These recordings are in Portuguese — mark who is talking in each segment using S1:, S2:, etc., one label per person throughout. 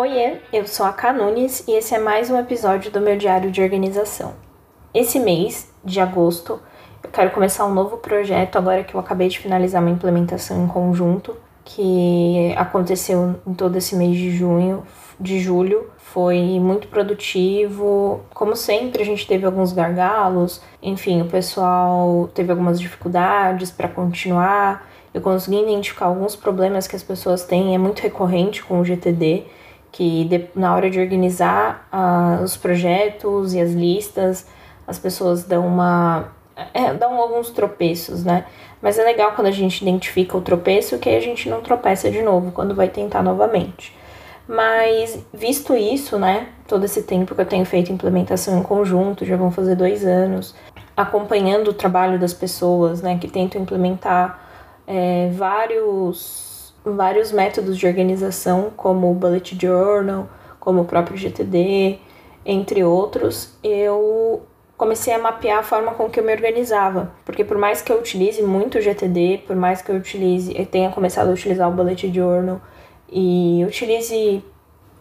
S1: Oiê, eu sou a Canunes e esse é mais um episódio do meu diário de organização. Esse mês, de agosto, eu quero começar um novo projeto agora que eu acabei de finalizar uma implementação em conjunto que aconteceu em todo esse mês de junho, de julho. Foi muito produtivo. Como sempre, a gente teve alguns gargalos. Enfim, o pessoal teve algumas dificuldades para continuar. Eu consegui identificar alguns problemas que as pessoas têm, é muito recorrente com o GTD que de, na hora de organizar uh, os projetos e as listas, as pessoas dão uma é, dão alguns tropeços, né? Mas é legal quando a gente identifica o tropeço que a gente não tropeça de novo quando vai tentar novamente. Mas visto isso, né? Todo esse tempo que eu tenho feito implementação em conjunto, já vão fazer dois anos, acompanhando o trabalho das pessoas, né? Que tentam implementar é, vários vários métodos de organização, como o Bullet Journal, como o próprio GTD, entre outros, eu comecei a mapear a forma com que eu me organizava. Porque por mais que eu utilize muito o GTD, por mais que eu utilize, eu tenha começado a utilizar o Bullet Journal e utilize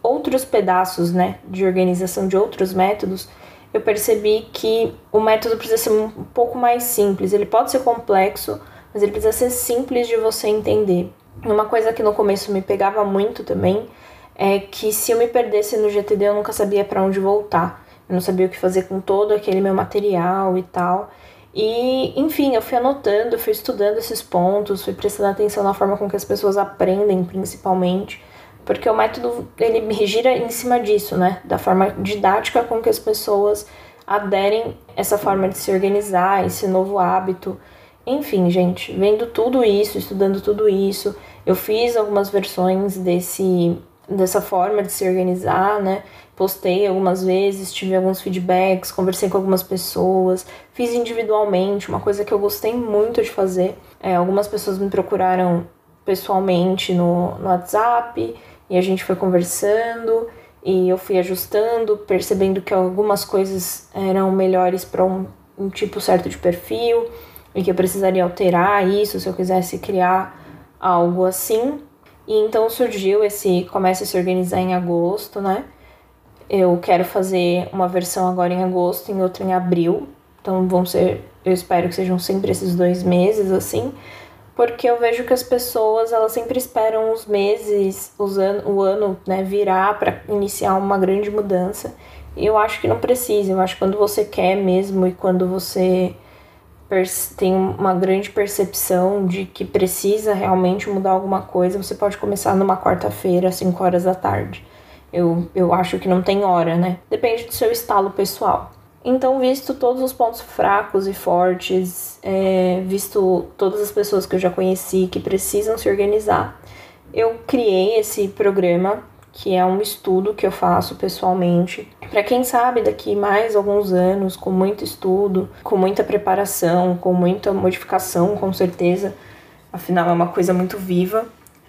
S1: outros pedaços, né, de organização de outros métodos, eu percebi que o método precisa ser um pouco mais simples. Ele pode ser complexo, mas ele precisa ser simples de você entender. Uma coisa que no começo me pegava muito também é que se eu me perdesse no GTD eu nunca sabia para onde voltar. Eu não sabia o que fazer com todo aquele meu material e tal. E, enfim, eu fui anotando, fui estudando esses pontos, fui prestando atenção na forma com que as pessoas aprendem, principalmente, porque o método ele gira em cima disso, né? Da forma didática com que as pessoas aderem essa forma de se organizar, esse novo hábito. Enfim, gente, vendo tudo isso, estudando tudo isso, eu fiz algumas versões desse dessa forma de se organizar, né? Postei algumas vezes, tive alguns feedbacks, conversei com algumas pessoas, fiz individualmente, uma coisa que eu gostei muito de fazer. É, algumas pessoas me procuraram pessoalmente no, no WhatsApp e a gente foi conversando e eu fui ajustando, percebendo que algumas coisas eram melhores para um, um tipo certo de perfil e que eu precisaria alterar isso se eu quisesse criar algo assim. E então surgiu esse começa a se organizar em agosto, né? Eu quero fazer uma versão agora em agosto e outra em abril. Então vão ser, eu espero que sejam sempre esses dois meses assim, porque eu vejo que as pessoas elas sempre esperam os meses, os an o ano, né, virar para iniciar uma grande mudança. E eu acho que não precisa. Eu acho que quando você quer mesmo e quando você tem uma grande percepção de que precisa realmente mudar alguma coisa, você pode começar numa quarta-feira, às 5 horas da tarde. Eu, eu acho que não tem hora, né? Depende do seu estalo pessoal. Então, visto todos os pontos fracos e fortes, é, visto todas as pessoas que eu já conheci que precisam se organizar, eu criei esse programa que é um estudo que eu faço pessoalmente. Para quem sabe, daqui mais alguns anos, com muito estudo, com muita preparação, com muita modificação, com certeza, afinal é uma coisa muito viva.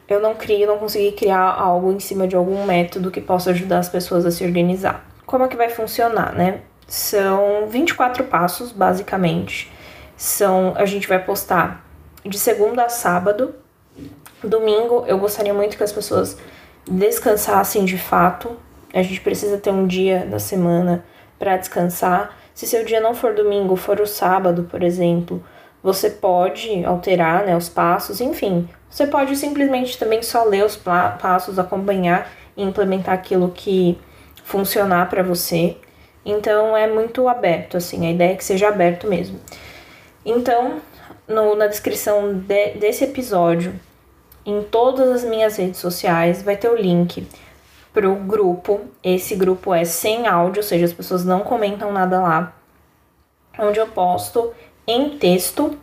S1: Eu não crio, não consegui criar algo em cima de algum método que possa ajudar as pessoas a se organizar. Como é que vai funcionar, né? São 24 passos, basicamente. São, a gente vai postar de segunda a sábado. Domingo, eu gostaria muito que as pessoas descansassem de fato. A gente precisa ter um dia da semana para descansar. Se seu dia não for domingo, for o sábado, por exemplo, você pode alterar né, os passos, enfim. Você pode simplesmente também só ler os passos, acompanhar e implementar aquilo que funcionar para você. Então é muito aberto, assim, a ideia é que seja aberto mesmo. Então, no, na descrição de, desse episódio em todas as minhas redes sociais vai ter o link pro grupo. Esse grupo é sem áudio, ou seja, as pessoas não comentam nada lá. Onde eu posto em texto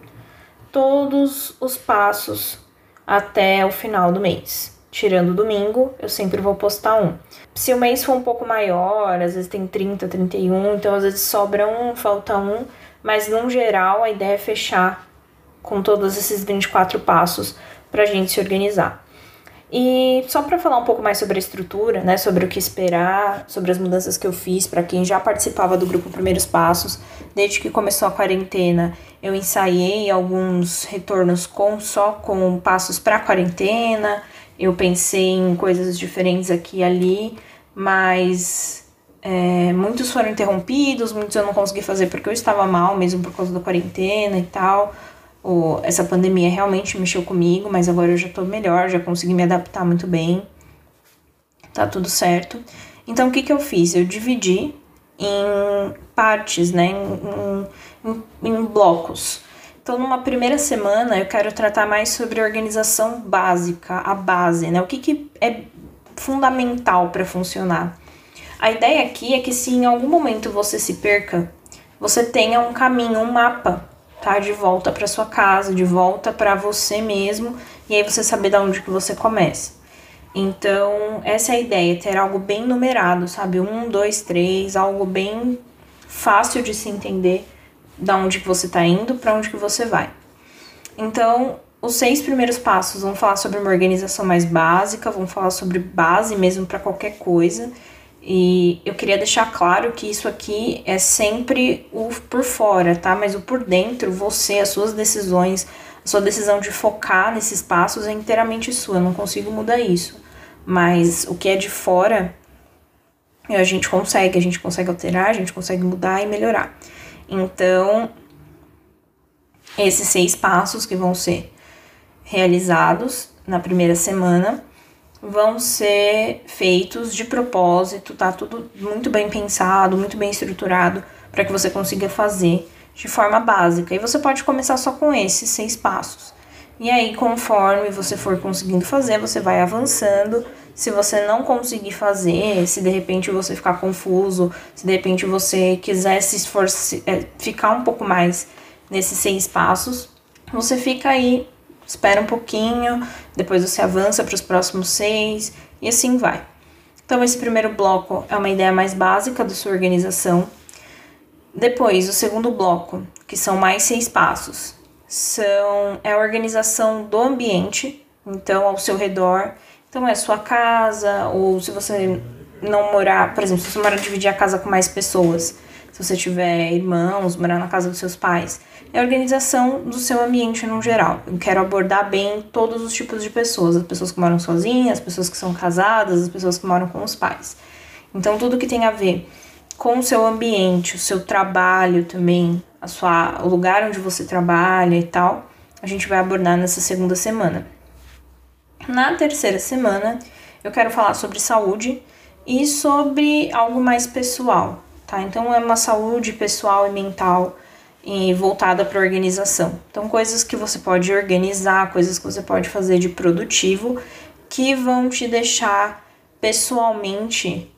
S1: todos os passos até o final do mês. Tirando domingo, eu sempre vou postar um. Se o mês for um pouco maior, às vezes tem 30, 31, então às vezes sobra um, falta um, mas no geral a ideia é fechar com todos esses 24 passos para a gente se organizar. E só para falar um pouco mais sobre a estrutura, né, sobre o que esperar, sobre as mudanças que eu fiz para quem já participava do grupo Primeiros Passos, desde que começou a quarentena, eu ensaiei alguns retornos com só com passos para quarentena, Eu pensei em coisas diferentes aqui e ali, mas é, muitos foram interrompidos, muitos eu não consegui fazer porque eu estava mal, mesmo por causa da quarentena e tal. Essa pandemia realmente mexeu comigo, mas agora eu já tô melhor, já consegui me adaptar muito bem. Tá tudo certo. Então, o que, que eu fiz? Eu dividi em partes, né? Em, em, em blocos. Então, numa primeira semana, eu quero tratar mais sobre organização básica, a base, né? O que, que é fundamental para funcionar. A ideia aqui é que se em algum momento você se perca, você tenha um caminho, um mapa, tá? De volta para sua casa, de volta para você mesmo, e aí você saber de onde que você começa. Então, essa é a ideia, ter algo bem numerado, sabe? Um, dois, três, algo bem fácil de se entender da onde que você está indo para onde que você vai. Então, os seis primeiros passos vão falar sobre uma organização mais básica, vão falar sobre base mesmo para qualquer coisa. E eu queria deixar claro que isso aqui é sempre o por fora, tá? Mas o por dentro, você, as suas decisões, a sua decisão de focar nesses passos é inteiramente sua. Eu não consigo mudar isso. Mas o que é de fora, a gente consegue, a gente consegue alterar, a gente consegue mudar e melhorar. Então, esses seis passos que vão ser realizados na primeira semana vão ser feitos de propósito, tá tudo muito bem pensado, muito bem estruturado para que você consiga fazer de forma básica. E você pode começar só com esses seis passos. E aí, conforme você for conseguindo fazer, você vai avançando. Se você não conseguir fazer, se de repente você ficar confuso, se de repente você quiser se esforçar, é, ficar um pouco mais nesses seis passos, você fica aí espera um pouquinho, depois você avança para os próximos seis e assim vai. Então, esse primeiro bloco é uma ideia mais básica da sua organização. Depois, o segundo bloco, que são mais seis passos, são é a organização do ambiente, então ao seu redor. Então, é a sua casa, ou se você não morar, por exemplo, se você morar dividir a casa com mais pessoas, se você tiver irmãos, morar na casa dos seus pais, é a organização do seu ambiente no geral. Eu quero abordar bem todos os tipos de pessoas, as pessoas que moram sozinhas, as pessoas que são casadas, as pessoas que moram com os pais. Então tudo que tem a ver com o seu ambiente, o seu trabalho também, a sua, o lugar onde você trabalha e tal, a gente vai abordar nessa segunda semana. Na terceira semana, eu quero falar sobre saúde e sobre algo mais pessoal, tá? Então é uma saúde pessoal e mental voltada para organização. Então, coisas que você pode organizar, coisas que você pode fazer de produtivo que vão te deixar pessoalmente,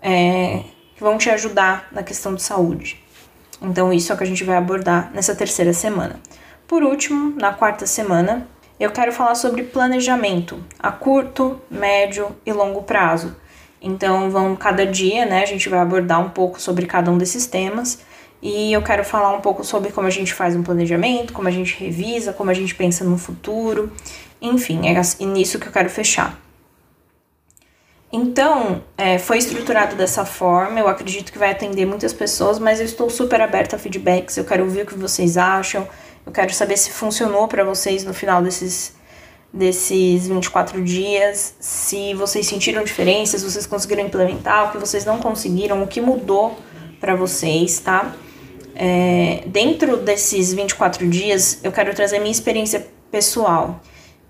S1: é, que vão te ajudar na questão de saúde. Então, isso é o que a gente vai abordar nessa terceira semana. Por último, na quarta semana, eu quero falar sobre planejamento a curto, médio e longo prazo. Então, vão cada dia, né? A gente vai abordar um pouco sobre cada um desses temas e eu quero falar um pouco sobre como a gente faz um planejamento, como a gente revisa, como a gente pensa no futuro. Enfim, é nisso que eu quero fechar. Então, é, foi estruturado dessa forma. Eu acredito que vai atender muitas pessoas, mas eu estou super aberta a feedbacks. Eu quero ouvir o que vocês acham. Eu quero saber se funcionou para vocês no final desses, desses 24 dias, se vocês sentiram diferenças, se vocês conseguiram implementar, o que vocês não conseguiram, o que mudou para vocês, tá? É, dentro desses 24 dias, eu quero trazer minha experiência pessoal,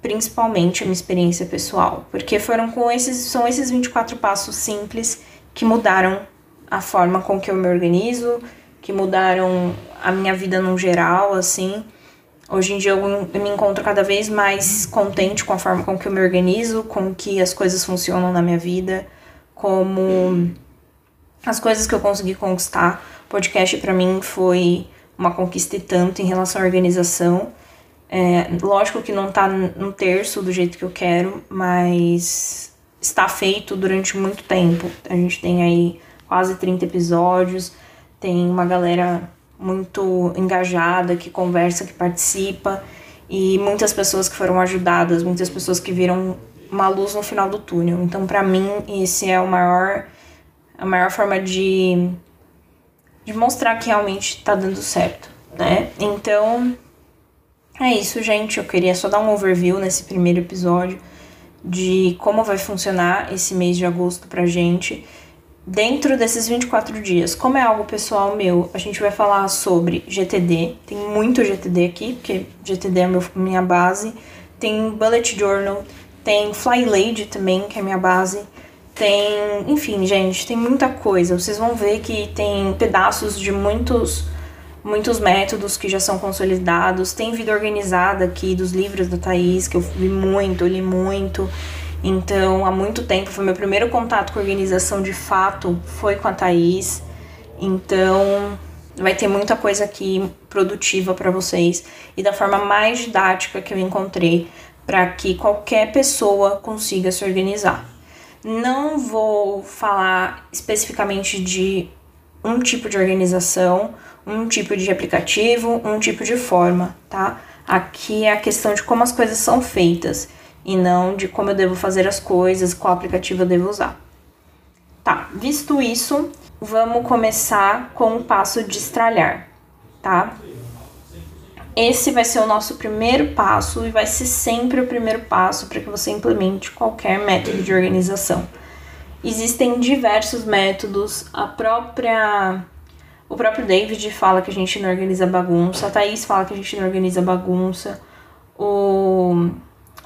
S1: principalmente a minha experiência pessoal, porque foram com esses, são esses 24 passos simples que mudaram a forma com que eu me organizo, que mudaram a minha vida no geral, assim. Hoje em dia eu, me encontro cada vez mais contente com a forma com que eu me organizo, com que as coisas funcionam na minha vida, como as coisas que eu consegui conquistar podcast para mim foi uma conquista e tanto em relação à organização. É, lógico que não tá no terço do jeito que eu quero, mas está feito durante muito tempo. A gente tem aí quase 30 episódios, tem uma galera muito engajada que conversa, que participa e muitas pessoas que foram ajudadas, muitas pessoas que viram uma luz no final do túnel. Então, para mim, esse é o maior a maior forma de de mostrar que realmente tá dando certo, né? Então, é isso, gente. Eu queria só dar um overview nesse primeiro episódio. de como vai funcionar esse mês de agosto pra gente. Dentro desses 24 dias, como é algo pessoal meu, a gente vai falar sobre GTD. Tem muito GTD aqui, porque GTD é meu, minha base. Tem Bullet Journal, tem Fly Lady também, que é minha base. Tem, enfim, gente, tem muita coisa. Vocês vão ver que tem pedaços de muitos muitos métodos que já são consolidados. Tem vida organizada aqui dos livros da Thaís, que eu vi muito, eu li muito. Então, há muito tempo foi meu primeiro contato com organização de fato, foi com a Thaís. Então, vai ter muita coisa aqui produtiva para vocês e da forma mais didática que eu encontrei para que qualquer pessoa consiga se organizar. Não vou falar especificamente de um tipo de organização, um tipo de aplicativo, um tipo de forma, tá? Aqui é a questão de como as coisas são feitas e não de como eu devo fazer as coisas, qual aplicativo eu devo usar. Tá, visto isso, vamos começar com o passo de estralhar, tá? Esse vai ser o nosso primeiro passo e vai ser sempre o primeiro passo para que você implemente qualquer método de organização. Existem diversos métodos, a própria o próprio David fala que a gente não organiza bagunça, a Thaís fala que a gente não organiza bagunça. O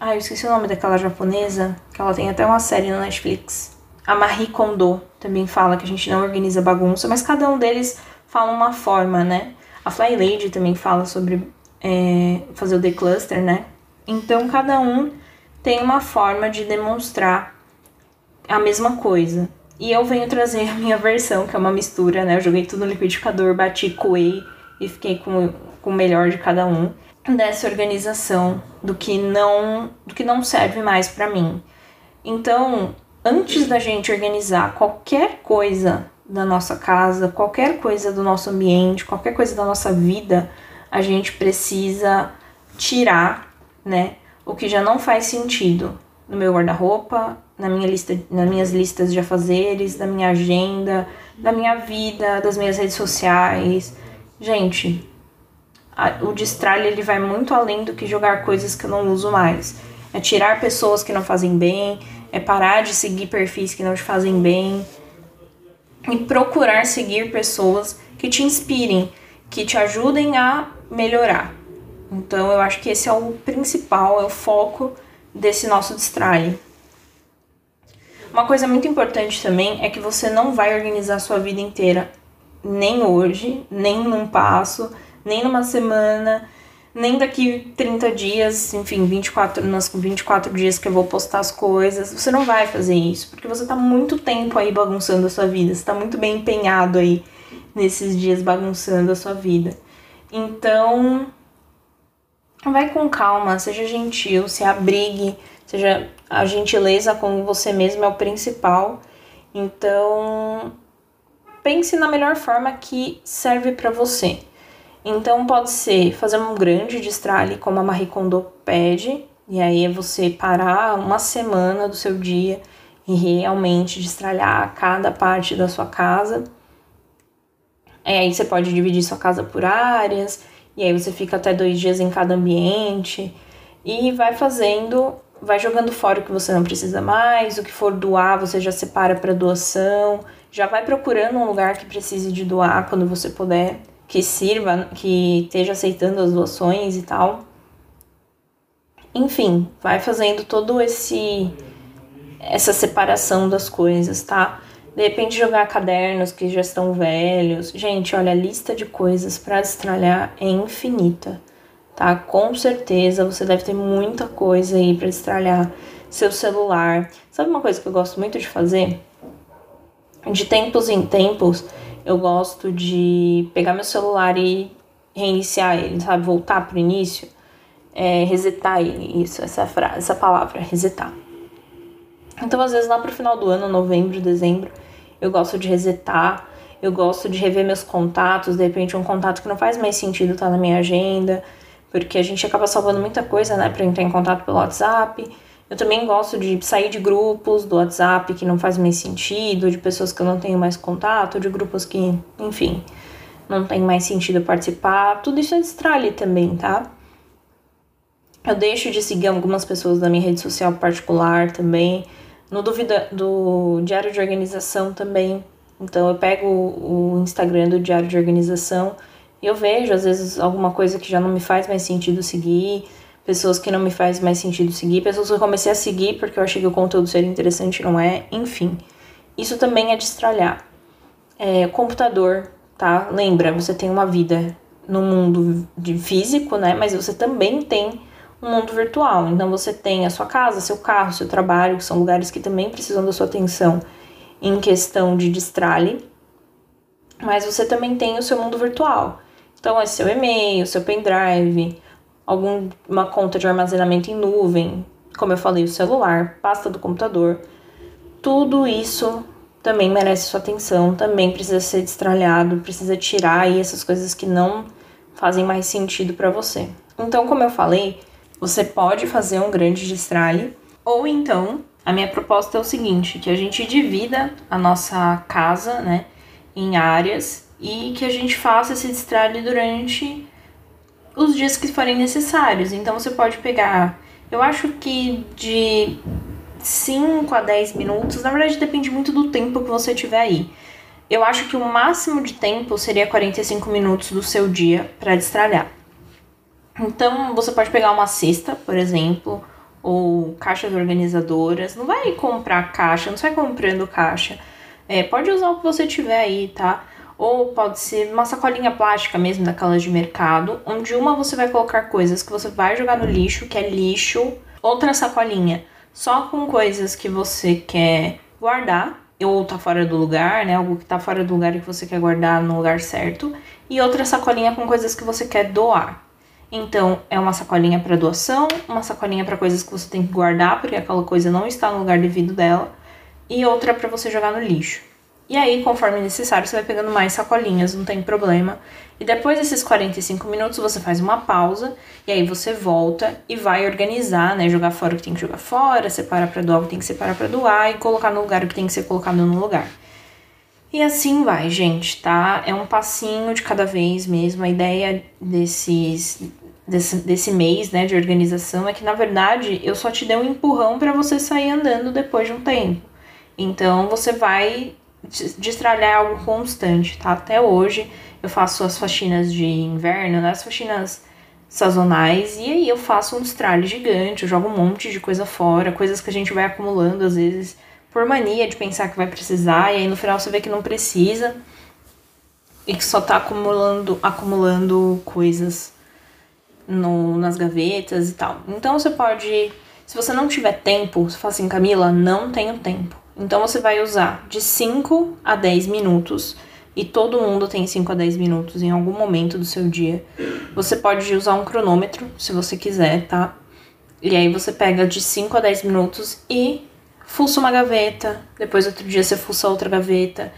S1: ah, eu esqueci o nome daquela japonesa, que ela tem até uma série no Netflix. A Marie Kondo também fala que a gente não organiza bagunça, mas cada um deles fala uma forma, né? A Fly Lady também fala sobre é, fazer o decluster, né? Então cada um tem uma forma de demonstrar a mesma coisa. E eu venho trazer a minha versão, que é uma mistura, né? Eu joguei tudo no liquidificador, bati, coei e fiquei com, com o melhor de cada um dessa organização do que não do que não serve mais para mim. Então, antes da gente organizar qualquer coisa da nossa casa, qualquer coisa do nosso ambiente, qualquer coisa da nossa vida, a gente precisa tirar, né, o que já não faz sentido no meu guarda-roupa, na minha lista, nas minhas listas de afazeres, da minha agenda, da minha vida, das minhas redes sociais. Gente, a, o destralhe ele vai muito além do que jogar coisas que eu não uso mais. É tirar pessoas que não fazem bem, é parar de seguir perfis que não te fazem bem e procurar seguir pessoas que te inspirem, que te ajudem a melhorar. Então eu acho que esse é o principal, é o foco desse nosso destralhe. Uma coisa muito importante também é que você não vai organizar sua vida inteira, nem hoje, nem num passo, nem numa semana, nem daqui 30 dias, enfim, 24, nas 24 dias que eu vou postar as coisas. Você não vai fazer isso, porque você tá muito tempo aí bagunçando a sua vida, você tá muito bem empenhado aí nesses dias bagunçando a sua vida. Então, vai com calma, seja gentil, se abrigue, seja a gentileza com você mesmo é o principal. Então, pense na melhor forma que serve para você. Então, pode ser fazer um grande destralhe, como a Marie Kondo pede, e aí é você parar uma semana do seu dia e realmente destralhar cada parte da sua casa. É, aí você pode dividir sua casa por áreas, e aí você fica até dois dias em cada ambiente e vai fazendo vai jogando fora o que você não precisa mais, o que for doar você já separa para doação, já vai procurando um lugar que precise de doar quando você puder, que sirva, que esteja aceitando as doações e tal. Enfim, vai fazendo todo esse essa separação das coisas, tá? De repente jogar cadernos que já estão velhos. Gente, olha, a lista de coisas para destralhar é infinita tá? Com certeza você deve ter muita coisa aí para destralhar seu celular. Sabe uma coisa que eu gosto muito de fazer? De tempos em tempos, eu gosto de pegar meu celular e reiniciar ele, sabe? Voltar pro início. É, resetar ele, isso, essa frase, essa palavra, resetar. Então, às vezes, lá pro final do ano, novembro, dezembro, eu gosto de resetar, eu gosto de rever meus contatos, de repente um contato que não faz mais sentido tá na minha agenda, porque a gente acaba salvando muita coisa, né, para entrar em contato pelo WhatsApp. Eu também gosto de sair de grupos do WhatsApp que não faz mais sentido, de pessoas que eu não tenho mais contato, de grupos que, enfim, não tem mais sentido participar. Tudo isso é distrai também, tá? Eu deixo de seguir algumas pessoas da minha rede social particular também. No dúvida do diário de organização também. Então eu pego o Instagram do diário de organização e eu vejo às vezes alguma coisa que já não me faz mais sentido seguir, pessoas que não me faz mais sentido seguir, pessoas que eu comecei a seguir porque eu achei que o conteúdo seria interessante, não é, enfim. Isso também é destralhar. É, computador, tá? Lembra, você tem uma vida no mundo de físico, né? Mas você também tem um mundo virtual. Então você tem a sua casa, seu carro, seu trabalho, que são lugares que também precisam da sua atenção em questão de destralhe. Mas você também tem o seu mundo virtual. Então é seu e-mail, seu pendrive, alguma conta de armazenamento em nuvem, como eu falei, o celular, pasta do computador. Tudo isso também merece sua atenção, também precisa ser destralhado, precisa tirar aí essas coisas que não fazem mais sentido para você. Então, como eu falei, você pode fazer um grande destralhe, ou então a minha proposta é o seguinte, que a gente divida a nossa casa, né, em áreas e que a gente faça esse destralhe durante os dias que forem necessários. Então você pode pegar, eu acho que de 5 a 10 minutos, na verdade depende muito do tempo que você tiver aí. Eu acho que o máximo de tempo seria 45 minutos do seu dia para destralhar. Então você pode pegar uma cesta, por exemplo, ou caixas organizadoras. Não vai comprar caixa, não sai comprando caixa. É, pode usar o que você tiver aí, tá? Ou pode ser uma sacolinha plástica mesmo, daquelas de mercado, onde uma você vai colocar coisas que você vai jogar no lixo, que é lixo. Outra sacolinha só com coisas que você quer guardar, ou tá fora do lugar, né? Algo que tá fora do lugar e que você quer guardar no lugar certo. E outra sacolinha com coisas que você quer doar. Então, é uma sacolinha para doação, uma sacolinha para coisas que você tem que guardar, porque aquela coisa não está no lugar devido dela, e outra para você jogar no lixo. E aí, conforme necessário, você vai pegando mais sacolinhas, não tem problema. E depois desses 45 minutos, você faz uma pausa, e aí você volta e vai organizar, né? Jogar fora o que tem que jogar fora, separar para doar o que tem que separar para doar, e colocar no lugar o que tem que ser colocado no lugar. E assim vai, gente, tá? É um passinho de cada vez mesmo. A ideia desses, desse, desse mês, né, de organização é que, na verdade, eu só te dei um empurrão para você sair andando depois de um tempo. Então, você vai destralhar algo constante, tá? Até hoje eu faço as faxinas de inverno, né? as faxinas sazonais, e aí eu faço um destralhe gigante, eu jogo um monte de coisa fora, coisas que a gente vai acumulando às vezes por mania de pensar que vai precisar, e aí no final você vê que não precisa e que só tá acumulando, acumulando coisas no, nas gavetas e tal. Então você pode, se você não tiver tempo, você fala assim, Camila, não tenho tempo. Então você vai usar de 5 a 10 minutos. E todo mundo tem 5 a 10 minutos em algum momento do seu dia. Você pode usar um cronômetro, se você quiser, tá? E aí você pega de 5 a 10 minutos e fuça uma gaveta. Depois outro dia você fuça outra gaveta.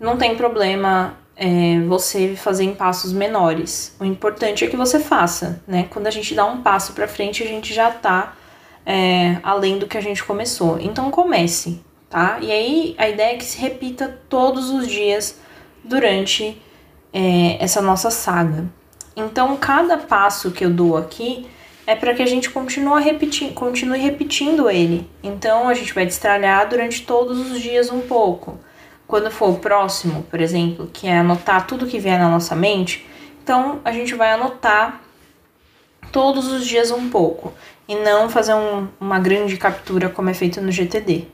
S1: Não tem problema é, você fazer em passos menores. O importante é que você faça, né? Quando a gente dá um passo para frente, a gente já tá é, além do que a gente começou. Então comece, tá? E aí a ideia é que se repita todos os dias durante é, essa nossa saga. Então, cada passo que eu dou aqui é para que a gente continue repetindo, continue repetindo ele. Então, a gente vai destralhar durante todos os dias um pouco. Quando for o próximo, por exemplo, que é anotar tudo que vier na nossa mente, então a gente vai anotar todos os dias um pouco e não fazer um, uma grande captura como é feito no GTD.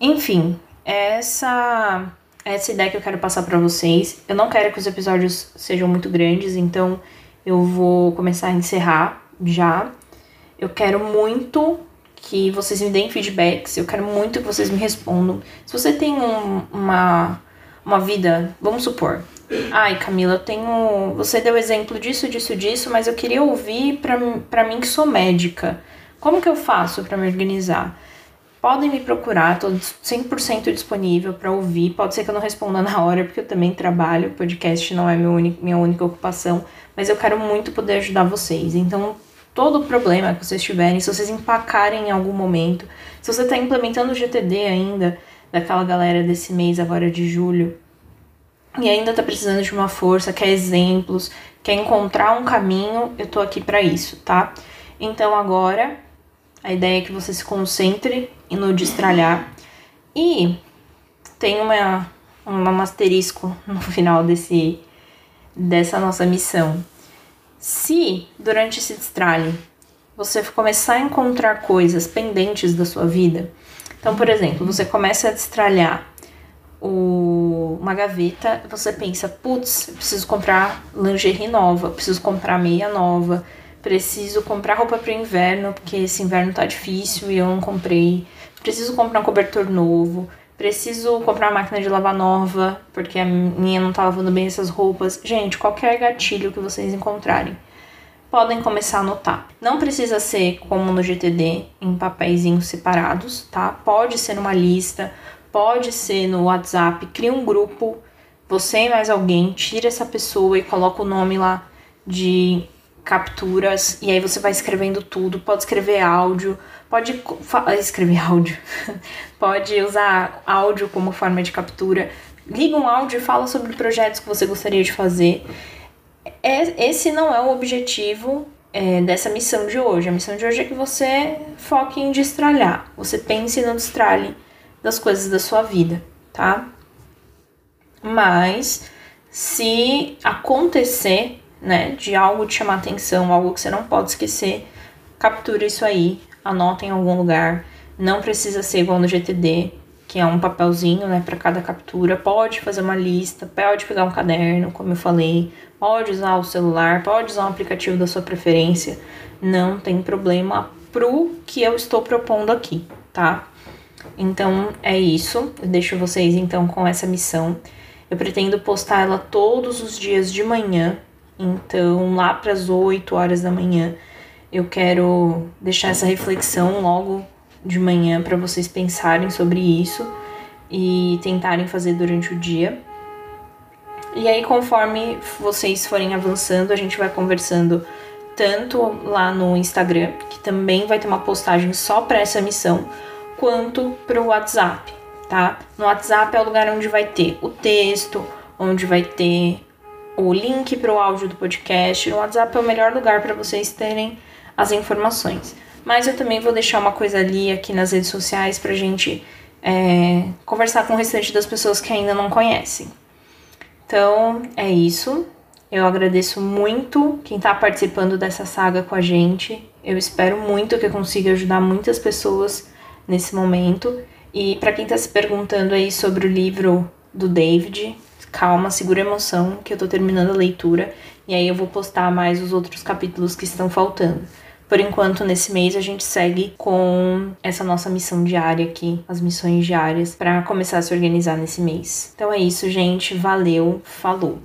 S1: Enfim, essa essa ideia que eu quero passar para vocês. Eu não quero que os episódios sejam muito grandes, então eu vou começar a encerrar já. Eu quero muito que vocês me deem feedbacks, eu quero muito que vocês me respondam. Se você tem um, uma, uma vida, vamos supor, ai Camila, eu tenho. Você deu exemplo disso, disso, disso, mas eu queria ouvir pra mim que sou médica. Como que eu faço para me organizar? podem me procurar, estou 100% disponível para ouvir. Pode ser que eu não responda na hora, porque eu também trabalho, podcast não é meu único, minha única ocupação, mas eu quero muito poder ajudar vocês. Então, todo problema que vocês tiverem, se vocês empacarem em algum momento, se você está implementando o GTD ainda, daquela galera desse mês agora de julho, e ainda está precisando de uma força, quer exemplos, quer encontrar um caminho, eu tô aqui para isso, tá? Então agora a ideia é que você se concentre no destralhar e tem uma um asterisco no final desse dessa nossa missão. Se durante esse destralhe você começar a encontrar coisas pendentes da sua vida, então, por exemplo, você começa a destralhar o, uma gaveta, você pensa, putz, preciso comprar lingerie nova, preciso comprar meia nova, preciso comprar roupa para o inverno, porque esse inverno tá difícil e eu não comprei, preciso comprar um cobertor novo, preciso comprar uma máquina de lavar nova, porque a minha não tá lavando bem essas roupas. Gente, qualquer gatilho que vocês encontrarem, podem começar a anotar. Não precisa ser como no GTD, em papeizinhos separados, tá? Pode ser numa lista, pode ser no WhatsApp, cria um grupo, você e mais alguém, tira essa pessoa e coloca o nome lá de capturas e aí você vai escrevendo tudo, pode escrever áudio, pode escrever áudio, pode usar áudio como forma de captura. Liga um áudio e fala sobre projetos que você gostaria de fazer. É, esse não é o objetivo é, dessa missão de hoje. A missão de hoje é que você foque em destralhar. Você pense no destralhe das coisas da sua vida, tá? Mas se acontecer, né, de algo te chamar atenção, algo que você não pode esquecer, captura isso aí, anota em algum lugar. Não precisa ser igual no GTD, que é um papelzinho, né, para cada captura. Pode fazer uma lista, pode pegar um caderno, como eu falei, pode usar o celular, pode usar um aplicativo da sua preferência. Não tem problema pro que eu estou propondo aqui, tá? Então é isso. Eu deixo vocês então com essa missão. Eu pretendo postar ela todos os dias de manhã. Então, lá para as 8 horas da manhã, eu quero deixar essa reflexão logo de manhã para vocês pensarem sobre isso e tentarem fazer durante o dia. E aí, conforme vocês forem avançando, a gente vai conversando tanto lá no Instagram, que também vai ter uma postagem só para essa missão, quanto para o WhatsApp, tá? No WhatsApp é o lugar onde vai ter o texto, onde vai ter o link para o áudio do podcast. No WhatsApp é o melhor lugar para vocês terem as informações. Mas eu também vou deixar uma coisa ali aqui nas redes sociais pra gente é, conversar com o restante das pessoas que ainda não conhecem. Então é isso. Eu agradeço muito quem está participando dessa saga com a gente. Eu espero muito que eu consiga ajudar muitas pessoas nesse momento. E para quem está se perguntando aí sobre o livro do David, calma, segura a emoção, que eu estou terminando a leitura e aí eu vou postar mais os outros capítulos que estão faltando. Por enquanto, nesse mês, a gente segue com essa nossa missão diária aqui, as missões diárias, para começar a se organizar nesse mês. Então é isso, gente. Valeu, falou!